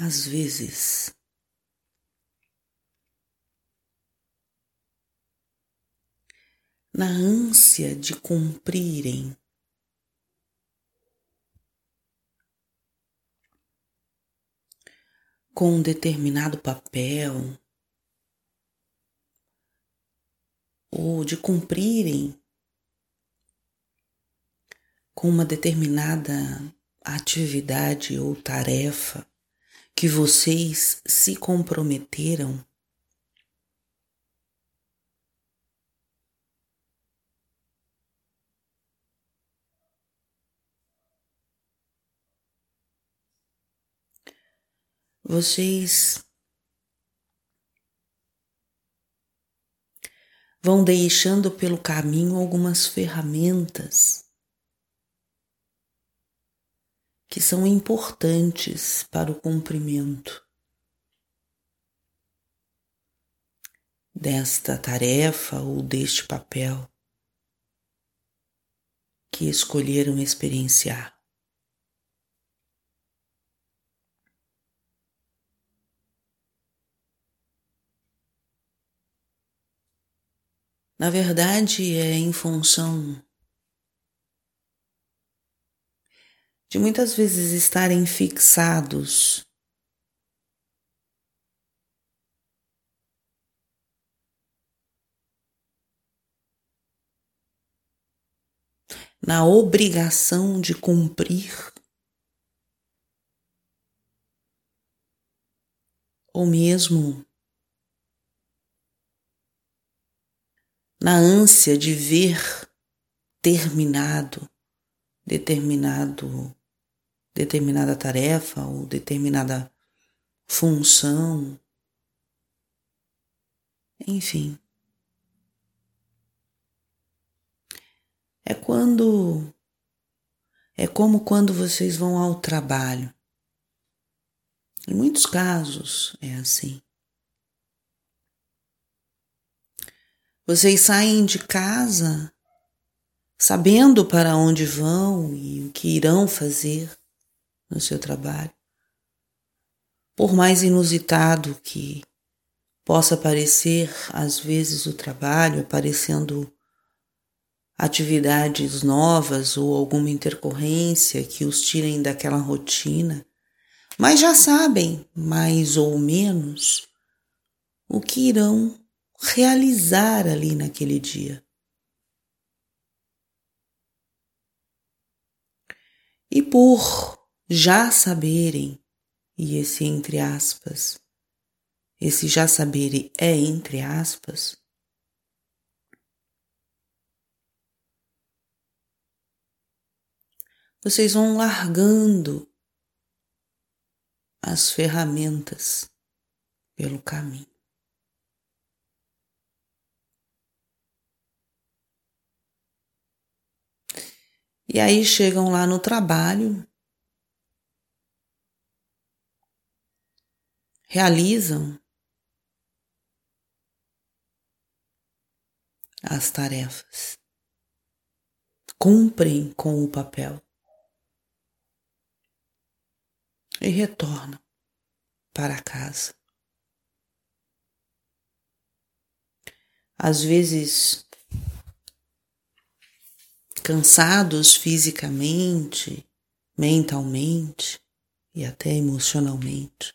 às vezes, na ânsia de cumprirem. Com um determinado papel. Ou de cumprirem. Com uma determinada atividade ou tarefa que vocês se comprometeram? Vocês vão deixando pelo caminho algumas ferramentas que são importantes para o cumprimento desta tarefa ou deste papel que escolheram experienciar. Na verdade, é em função de muitas vezes estarem fixados na obrigação de cumprir ou mesmo na ânsia de ver terminado determinado determinada tarefa ou determinada função. Enfim. É quando é como quando vocês vão ao trabalho. Em muitos casos é assim. Vocês saem de casa sabendo para onde vão e o que irão fazer no seu trabalho. Por mais inusitado que possa parecer, às vezes, o trabalho, aparecendo atividades novas ou alguma intercorrência que os tirem daquela rotina, mas já sabem, mais ou menos, o que irão realizar ali naquele dia. E por já saberem, e esse entre aspas, esse já saberem é entre aspas, vocês vão largando as ferramentas pelo caminho. E aí chegam lá no trabalho, realizam as tarefas, cumprem com o papel e retornam para casa. Às vezes cansados fisicamente, mentalmente e até emocionalmente.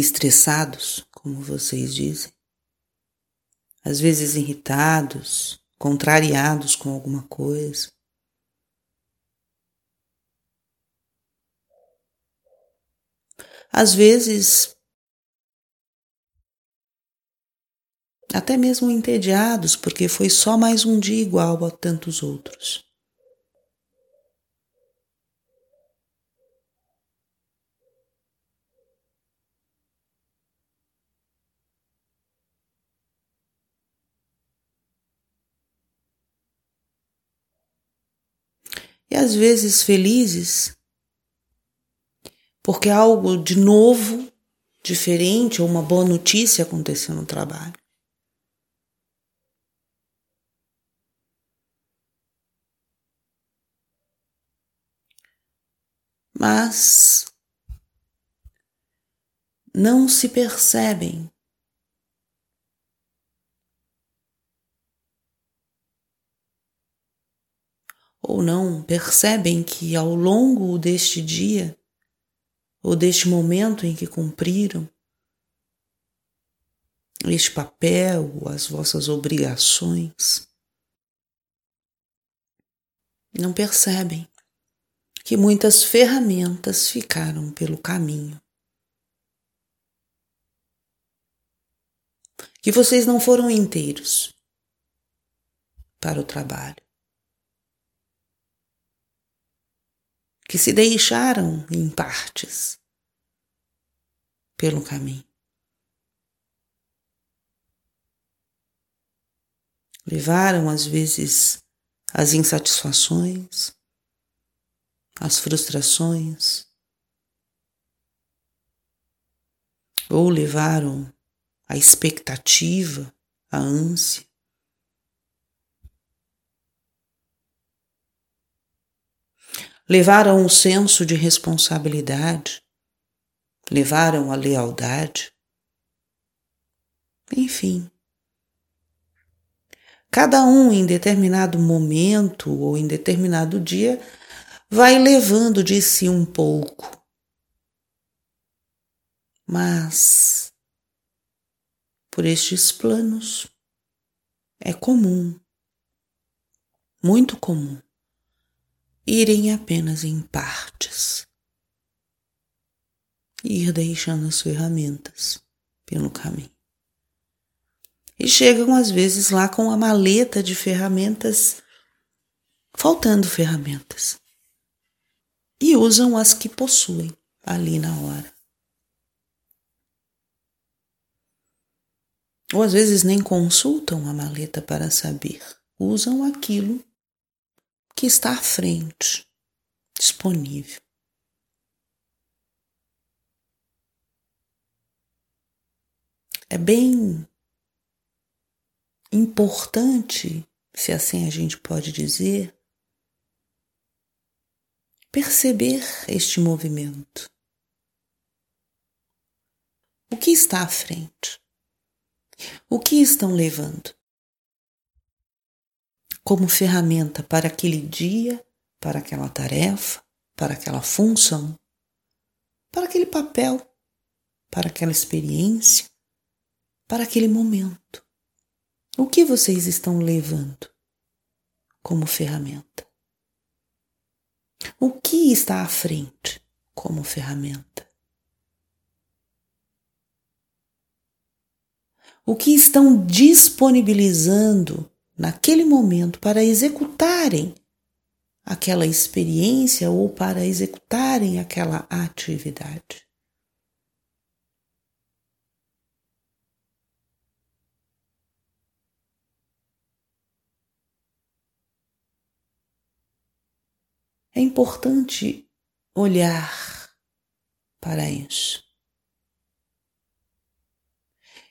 Estressados, como vocês dizem, às vezes irritados, contrariados com alguma coisa. Às vezes até mesmo entediados, porque foi só mais um dia igual a tantos outros. E às vezes felizes, porque algo de novo, diferente ou uma boa notícia aconteceu no trabalho. mas não se percebem. Ou não percebem que ao longo deste dia, ou deste momento em que cumpriram este papel, as vossas obrigações, não percebem que muitas ferramentas ficaram pelo caminho. Que vocês não foram inteiros para o trabalho. Que se deixaram em partes pelo caminho. Levaram às vezes as insatisfações, as frustrações, ou levaram a expectativa, a ânsia. Levaram o senso de responsabilidade, levaram a lealdade. Enfim, cada um em determinado momento ou em determinado dia vai levando de si um pouco. Mas, por estes planos, é comum, muito comum, irem apenas em partes, ir deixando as ferramentas pelo caminho. E chegam às vezes lá com a maleta de ferramentas, faltando ferramentas e usam as que possuem ali na hora. Ou às vezes nem consultam a maleta para saber, usam aquilo que está à frente, disponível. É bem importante, se assim a gente pode dizer, perceber este movimento. O que está à frente? O que estão levando? Como ferramenta para aquele dia, para aquela tarefa, para aquela função, para aquele papel, para aquela experiência, para aquele momento. O que vocês estão levando como ferramenta? O que está à frente como ferramenta? O que estão disponibilizando naquele momento para executarem aquela experiência ou para executarem aquela atividade? É importante olhar para isso.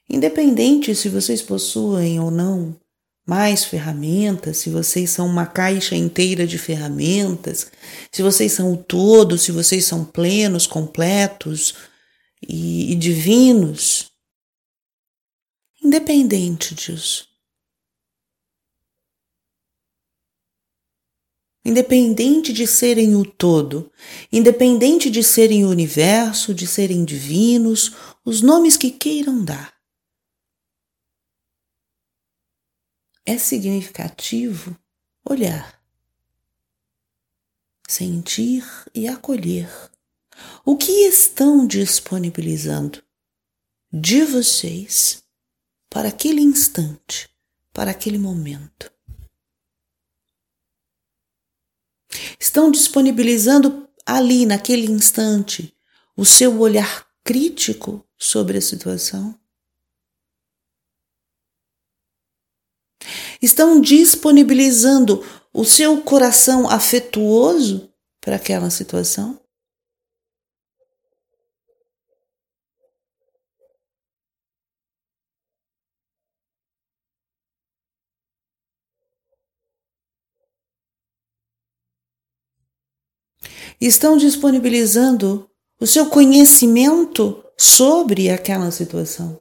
Independente se vocês possuem ou não mais ferramentas, se vocês são uma caixa inteira de ferramentas, se vocês são o todo, se vocês são plenos, completos e, e divinos. Independente disso. independente de serem o todo, independente de serem o universo, de serem divinos, os nomes que queiram dar. É significativo olhar, sentir e acolher o que estão disponibilizando de vocês para aquele instante, para aquele momento. estão disponibilizando ali, naquele instante, o seu olhar crítico sobre a situação? Estão disponibilizando o seu coração afetuoso para aquela situação? estão disponibilizando o seu conhecimento sobre aquela situação.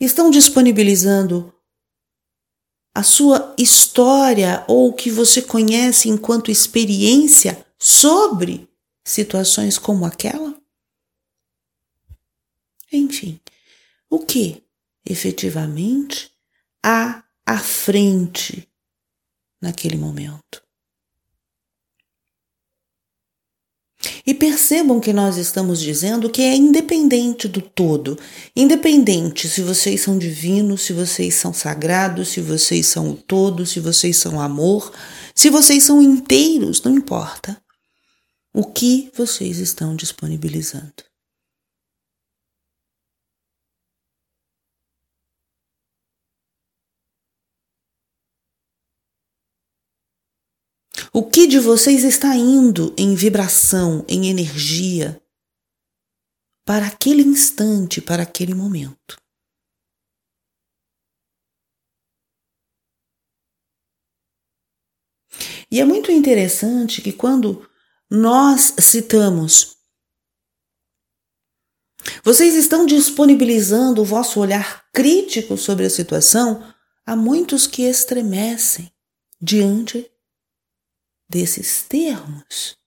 Estão disponibilizando a sua história ou o que você conhece enquanto experiência sobre situações como aquela? Enfim, o que efetivamente há à frente naquele momento? E percebam que nós estamos dizendo que é independente do todo. Independente se vocês são divinos, se vocês são sagrados, se vocês são o todo, se vocês são amor, se vocês são inteiros, não importa. O que vocês estão disponibilizando. O que de vocês está indo em vibração, em energia, para aquele instante, para aquele momento? E é muito interessante que quando nós citamos, vocês estão disponibilizando o vosso olhar crítico sobre a situação, há muitos que estremecem diante desses termos.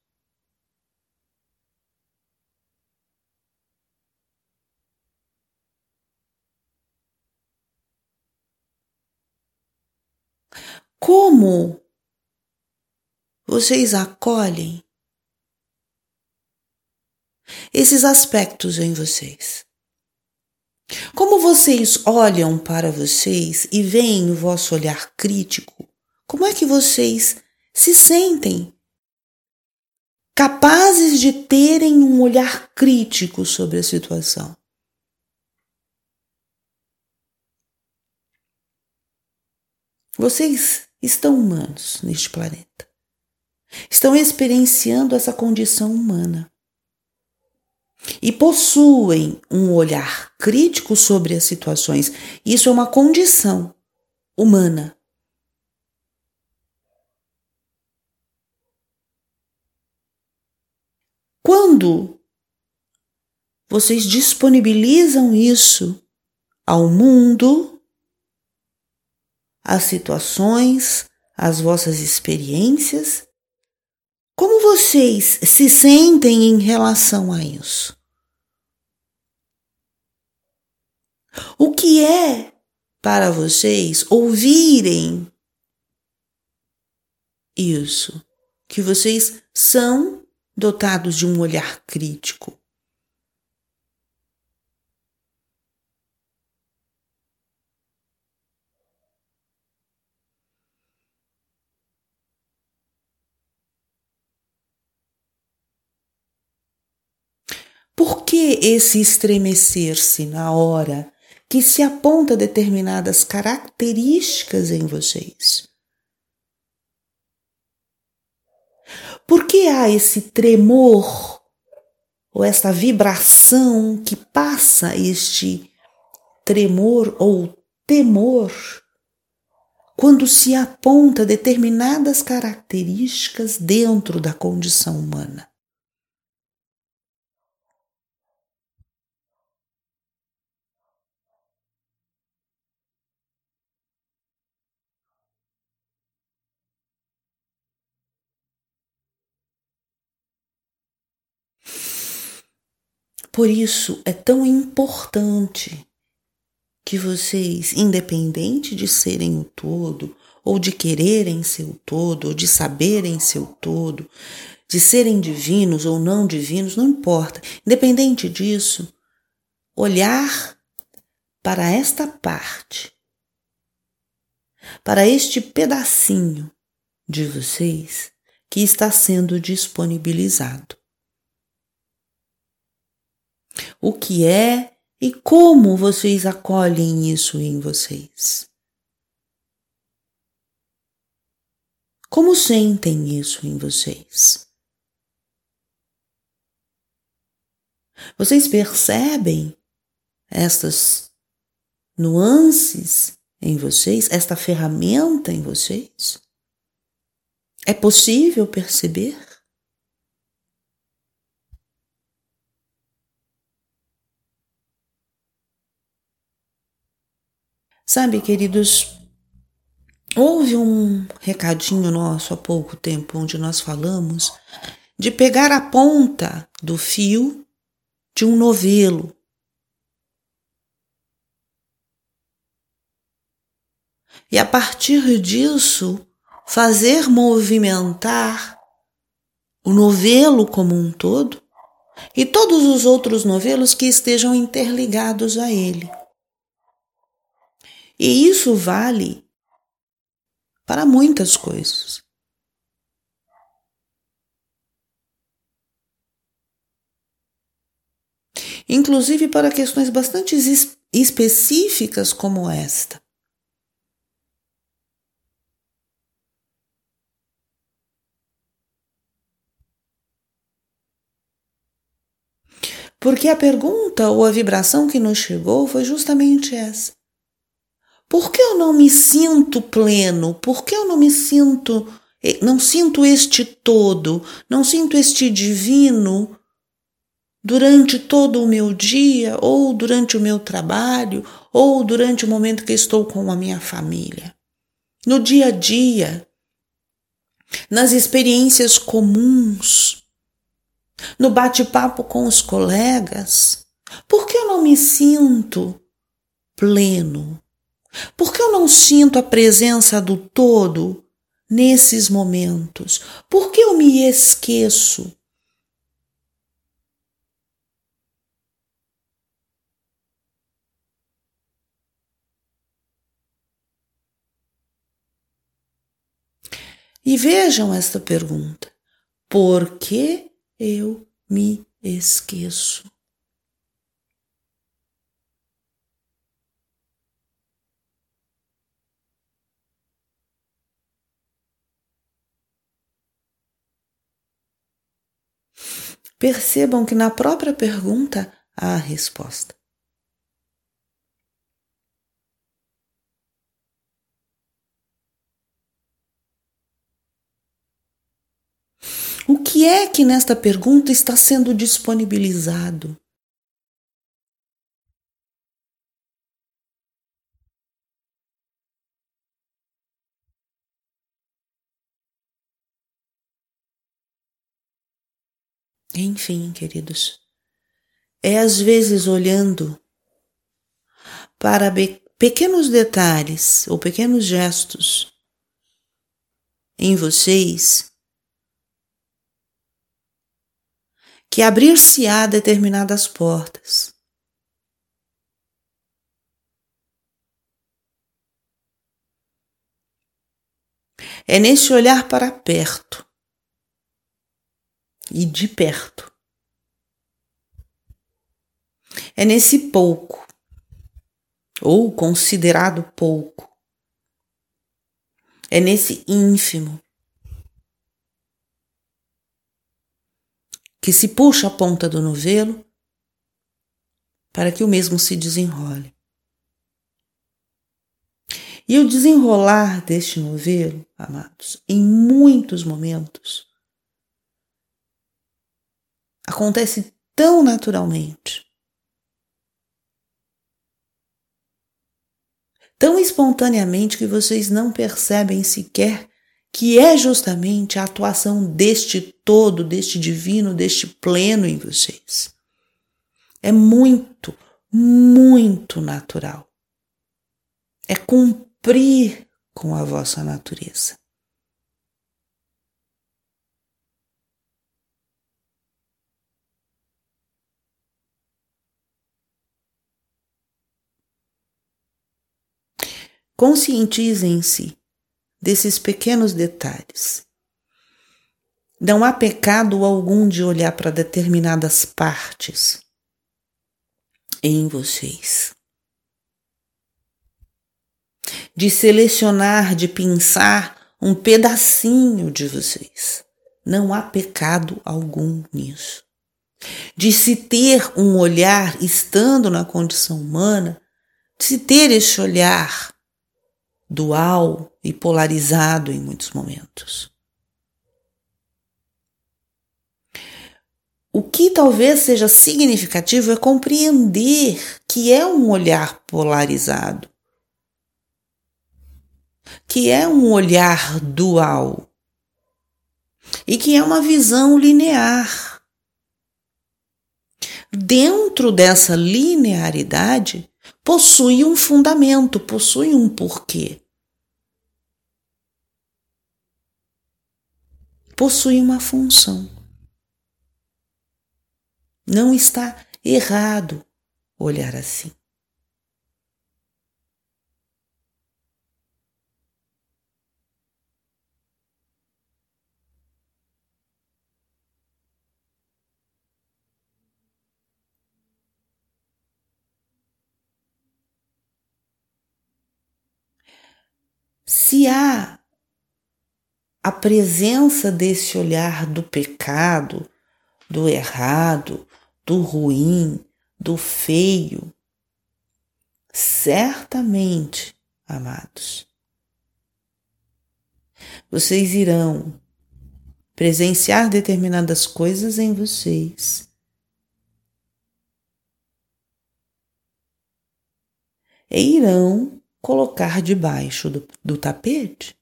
Como vocês acolhem esses aspectos em vocês? Como vocês olham para vocês e veem o vosso olhar crítico? Como é que vocês se sentem capazes de terem um olhar crítico sobre a situação. Vocês estão humanos neste planeta. Estão experienciando essa condição humana. E possuem um olhar crítico sobre as situações. Isso é uma condição humana. Quando vocês disponibilizam isso ao mundo, às situações, às vossas experiências, como vocês se sentem em relação a isso? O que é para vocês ouvirem isso? Que vocês são dotados de um olhar crítico. Por que esse estremecer-se na hora que se aponta determinadas características em vocês? Por que há esse tremor ou essa vibração que passa este tremor ou temor quando se aponta determinadas características dentro da condição humana? Por isso é tão importante que vocês, independente de serem o todo, ou de quererem ser o todo, ou de saberem ser o todo, de serem divinos ou não divinos, não importa. Independente disso, olhar para esta parte, para este pedacinho de vocês que está sendo disponibilizado o que é e como vocês acolhem isso em vocês. Como sentem isso em vocês? Vocês percebem estas nuances em vocês, esta ferramenta em vocês? É possível perceber? Sabe, queridos, houve um recadinho nosso há pouco tempo onde nós falamos de pegar a ponta do fio de um novelo. E a partir disso, fazer movimentar o novelo como um todo e todos os outros novelos que estejam interligados a ele. E isso vale para muitas coisas. Inclusive para questões bastante específicas como esta. Porque a pergunta ou a vibração que nos chegou foi justamente essa. Por que eu não me sinto pleno? Por que eu não me sinto, eh, não sinto este todo, não sinto este divino durante todo o meu dia, ou durante o meu trabalho, ou durante o momento que estou com a minha família? No dia a dia, nas experiências comuns, no bate-papo com os colegas, por que eu não me sinto pleno? Por que eu não sinto a presença do todo nesses momentos? Por que eu me esqueço? E vejam esta pergunta: por que eu me esqueço? Percebam que na própria pergunta há a resposta. O que é que nesta pergunta está sendo disponibilizado? Enfim, queridos, é às vezes olhando para pequenos detalhes ou pequenos gestos em vocês que abrir-se-á determinadas portas. É nesse olhar para perto e de perto. É nesse pouco, ou considerado pouco, é nesse ínfimo, que se puxa a ponta do novelo para que o mesmo se desenrole. E o desenrolar deste novelo, amados, em muitos momentos, acontece tão naturalmente, tão espontaneamente que vocês não percebem sequer que é justamente a atuação deste todo, deste divino, deste pleno em vocês. É muito, muito natural. É cumprir com a vossa natureza. Conscientizem-se desses pequenos detalhes. Não há pecado algum de olhar para determinadas partes em vocês. De selecionar, de pensar um pedacinho de vocês. Não há pecado algum nisso. De se ter um olhar, estando na condição humana, de se ter esse olhar dual e polarizado em muitos momentos. O que talvez seja significativo é compreender que é um olhar polarizado, que é um olhar dual e que é uma visão linear. Dentro dessa linearidade, possui um fundamento, possui um porquê. Possui uma função. Não está errado olhar assim. Se há a presença desse olhar do pecado, do errado, do ruim, do feio, certamente, amados, vocês irão presenciar determinadas coisas em vocês. E irão colocar debaixo do, do tapete.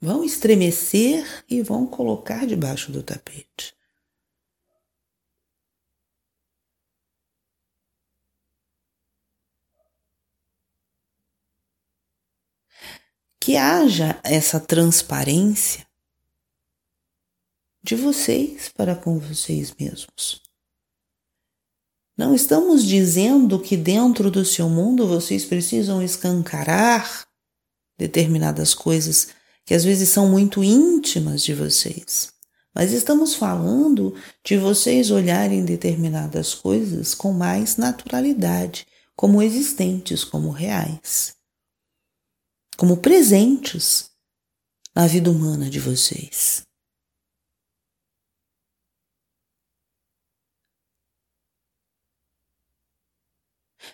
Vão estremecer e vão colocar debaixo do tapete. Que haja essa transparência de vocês para com vocês mesmos. Não estamos dizendo que dentro do seu mundo vocês precisam escancarar determinadas coisas que às vezes são muito íntimas de vocês. Mas estamos falando de vocês olharem determinadas coisas com mais naturalidade, como existentes, como reais, como presentes na vida humana de vocês.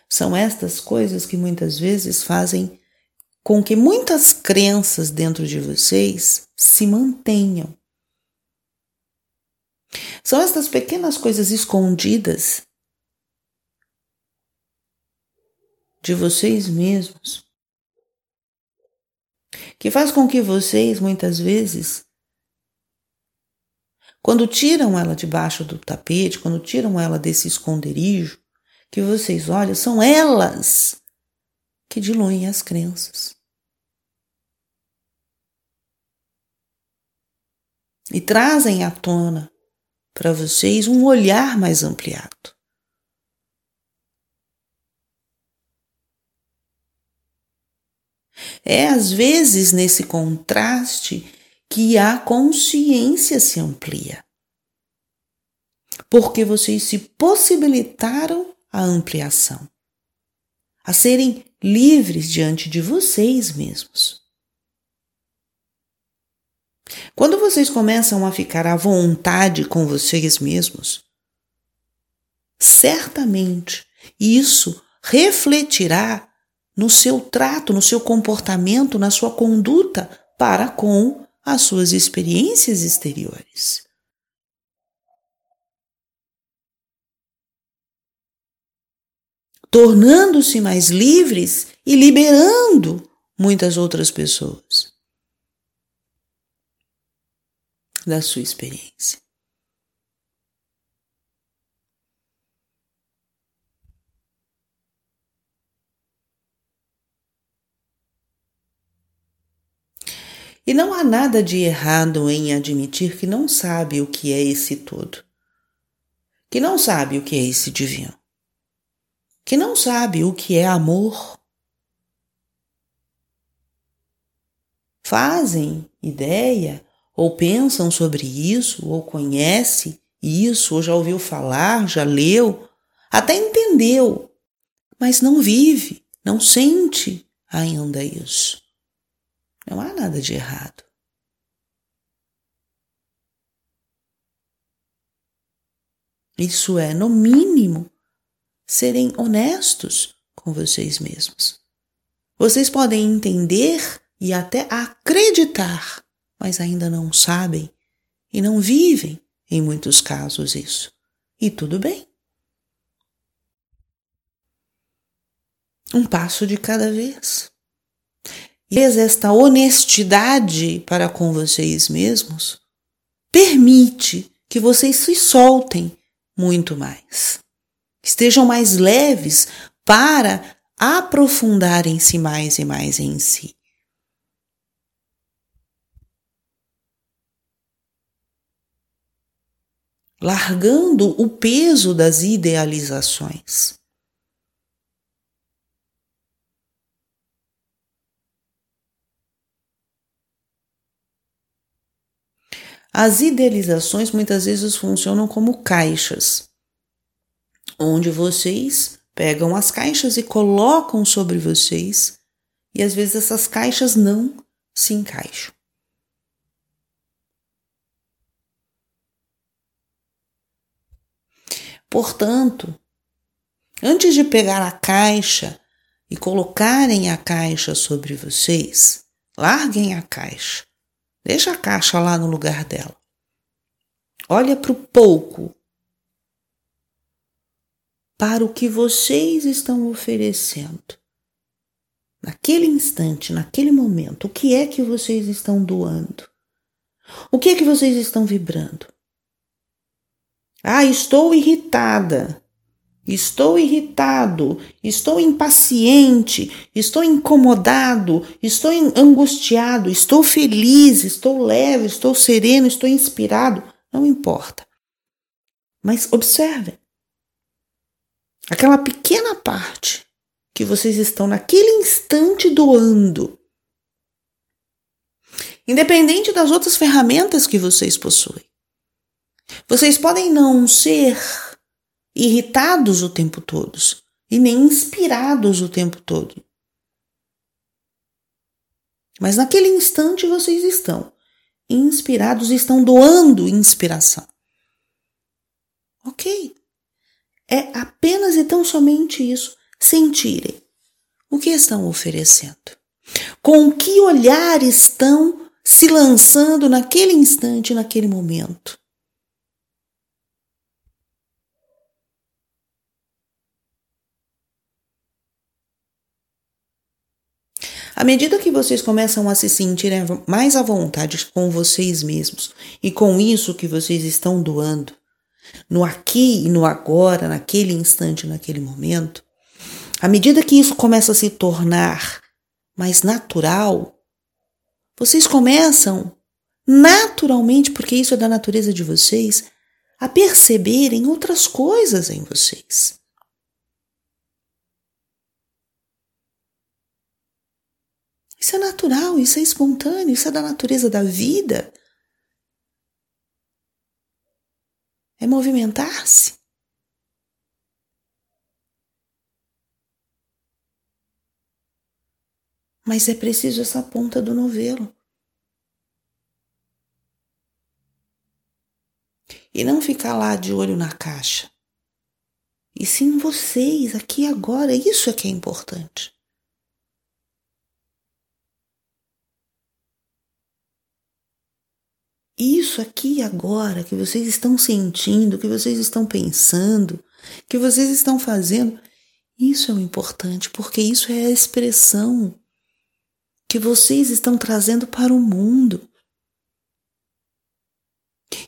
São estas coisas que muitas vezes fazem com que muitas crenças dentro de vocês se mantenham. São estas pequenas coisas escondidas de vocês mesmos que faz com que vocês muitas vezes quando tiram ela debaixo do tapete, quando tiram ela desse esconderijo, que vocês olham são elas que diluem as crenças. E trazem à tona para vocês um olhar mais ampliado. É às vezes nesse contraste que a consciência se amplia. Porque vocês se possibilitaram a ampliação, a serem livres diante de vocês mesmos. Quando vocês começam a ficar à vontade com vocês mesmos, certamente isso refletirá no seu trato, no seu comportamento, na sua conduta para com as suas experiências exteriores. Tornando-se mais livres e liberando muitas outras pessoas da sua experiência. E não há nada de errado em admitir que não sabe o que é esse todo, que não sabe o que é esse divino que não sabe o que é amor. Fazem ideia ou pensam sobre isso, ou conhece isso, ou já ouviu falar, já leu, até entendeu, mas não vive, não sente ainda isso. Não há nada de errado. Isso é, no mínimo, serem honestos com vocês mesmos. Vocês podem entender e até acreditar, mas ainda não sabem e não vivem, em muitos casos, isso. E tudo bem. Um passo de cada vez. E esta honestidade para com vocês mesmos permite que vocês se soltem muito mais. Estejam mais leves para aprofundarem-se mais e mais em si. Largando o peso das idealizações. As idealizações muitas vezes funcionam como caixas, onde vocês pegam as caixas e colocam sobre vocês, e às vezes essas caixas não se encaixam. Portanto, antes de pegar a caixa e colocarem a caixa sobre vocês, larguem a caixa Deixa a caixa lá no lugar dela. Olha para o pouco, para o que vocês estão oferecendo. Naquele instante, naquele momento, o que é que vocês estão doando? O que é que vocês estão vibrando? Ah, estou irritada. Estou irritado, estou impaciente, estou incomodado, estou angustiado, estou feliz, estou leve, estou sereno, estou inspirado. Não importa. Mas observem aquela pequena parte que vocês estão naquele instante doando. Independente das outras ferramentas que vocês possuem. Vocês podem não ser irritados o tempo todo e nem inspirados o tempo todo. Mas naquele instante vocês estão inspirados, estão doando inspiração. Ok. É apenas e tão somente isso. Sentirem o que estão oferecendo. Com que olhar estão se lançando naquele instante, naquele momento. À medida que vocês começam a se sentirem mais à vontade com vocês mesmos e com isso que vocês estão doando, no aqui e no agora, naquele instante, naquele momento, à medida que isso começa a se tornar mais natural, vocês começam naturalmente, porque isso é da natureza de vocês, a perceberem outras coisas em vocês. Isso é natural, isso é espontâneo, isso é da natureza da vida. É movimentar-se. Mas é preciso essa ponta do novelo. E não ficar lá de olho na caixa. E sim vocês, aqui agora, isso é que é importante. Isso aqui agora que vocês estão sentindo, que vocês estão pensando, que vocês estão fazendo, isso é o importante, porque isso é a expressão que vocês estão trazendo para o mundo.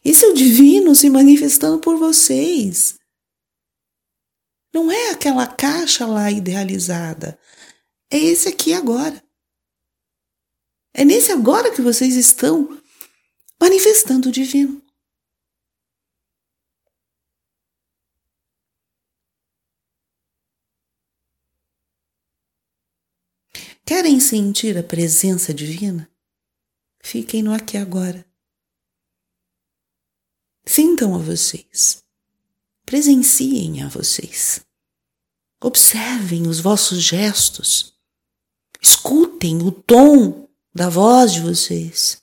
Isso é o divino se manifestando por vocês. Não é aquela caixa lá idealizada. É esse aqui agora. É nesse agora que vocês estão manifestando o divino. Querem sentir a presença divina? Fiquem no aqui agora. Sintam a vocês. Presenciem a vocês. Observem os vossos gestos. Escutem o tom da voz de vocês.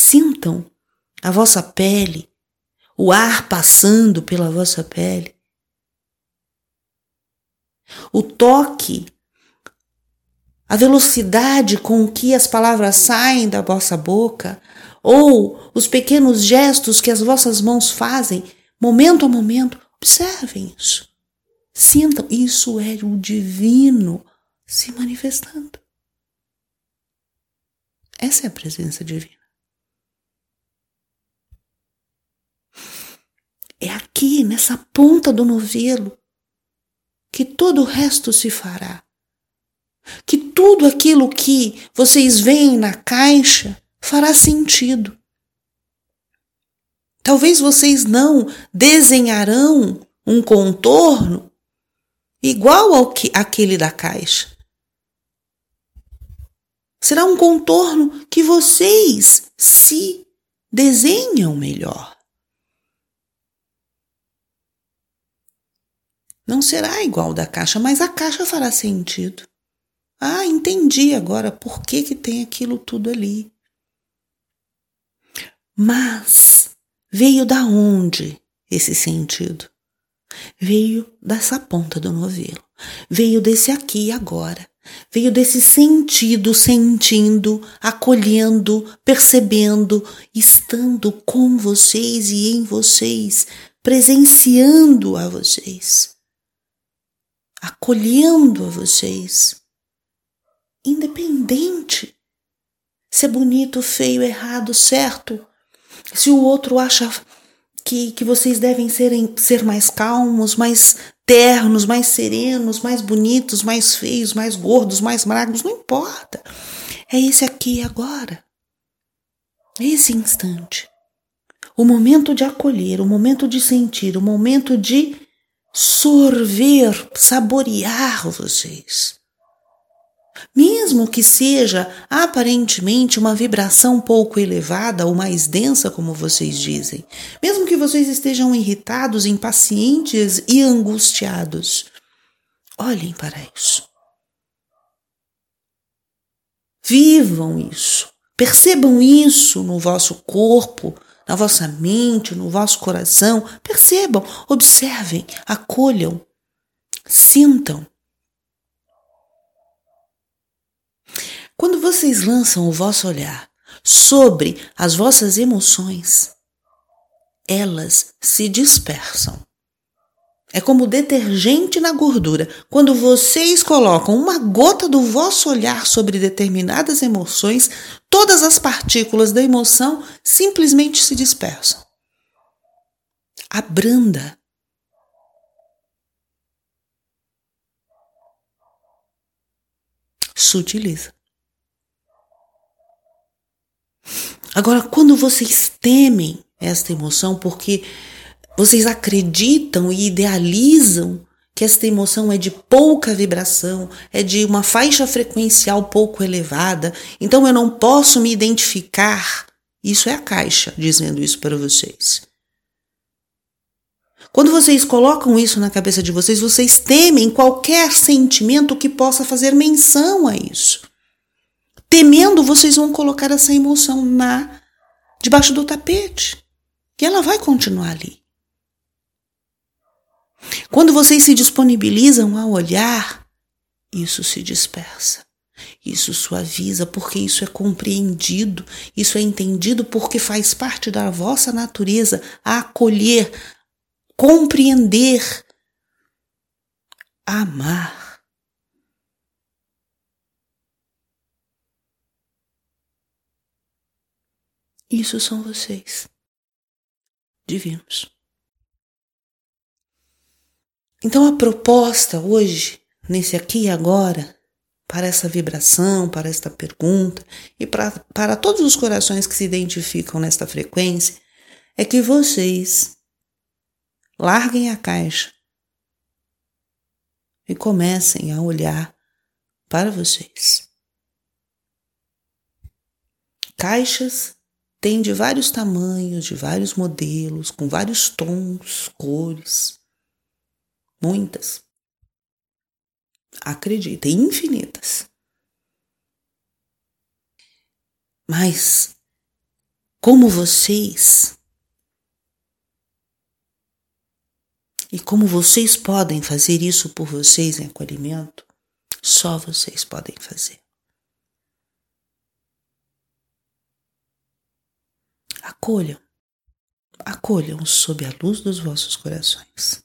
Sintam a vossa pele, o ar passando pela vossa pele. o toque, a velocidade com que as palavras saem da vossa boca, ou os pequenos gestos que as vossas mãos fazem, momento a momento, observem isso. Sintam, isso é o divino se manifestando. Essa é a presença divina. É aqui, nessa ponta do novelo, que todo o resto se fará. Que tudo aquilo que vocês veem na caixa fará sentido. Talvez vocês não desenharão um contorno igual ao que aquele da caixa. Será um contorno que vocês se desenham melhor. Não será igual da caixa, mas a caixa fará sentido. Ah, entendi agora por que, que tem aquilo tudo ali. Mas veio da onde esse sentido? Veio dessa ponta do novelo. Veio desse aqui e agora. Veio desse sentido, sentindo, acolhendo, percebendo, estando com vocês e em vocês, presenciando a vocês acolhendo a vocês, independente se é bonito, feio, errado, certo, se o outro acha que, que vocês devem ser, ser mais calmos, mais ternos, mais serenos, mais bonitos, mais feios, mais gordos, mais magros, não importa. É esse aqui agora. Esse instante. O momento de acolher, o momento de sentir, o momento de sorver, saborear vocês. Mesmo que seja aparentemente uma vibração pouco elevada ou mais densa, como vocês dizem, mesmo que vocês estejam irritados, impacientes e angustiados, olhem para isso. Vivam isso, percebam isso no vosso corpo, na vossa mente, no vosso coração. Percebam, observem, acolham, sintam. Quando vocês lançam o vosso olhar sobre as vossas emoções, elas se dispersam. É como detergente na gordura. Quando vocês colocam uma gota do vosso olhar sobre determinadas emoções, todas as partículas da emoção simplesmente se dispersam. Abranda. Sutiliza. Agora, quando vocês temem esta emoção, porque vocês acreditam e idealizam que esta emoção é de pouca vibração, é de uma faixa frequencial pouco elevada, então eu não posso me identificar. Isso é a caixa dizendo isso para vocês. Quando vocês colocam isso na cabeça de vocês, vocês temem qualquer sentimento que possa fazer menção a isso. Temendo, vocês vão colocar essa emoção na debaixo do tapete. E ela vai continuar ali. Quando vocês se disponibilizam a olhar, isso se dispersa. Isso suaviza porque isso é compreendido, isso é entendido porque faz parte da vossa natureza acolher, compreender, amar. Isso são vocês, divinos. Então a proposta hoje, nesse aqui e agora, para essa vibração, para esta pergunta e para, para todos os corações que se identificam nesta frequência, é que vocês larguem a caixa e comecem a olhar para vocês. Caixas têm de vários tamanhos, de vários modelos, com vários tons, cores muitas. Acreditem, infinitas. Mas, como vocês E como vocês podem fazer isso por vocês em acolhimento, só vocês podem fazer. Acolham, acolham sob a luz dos vossos corações.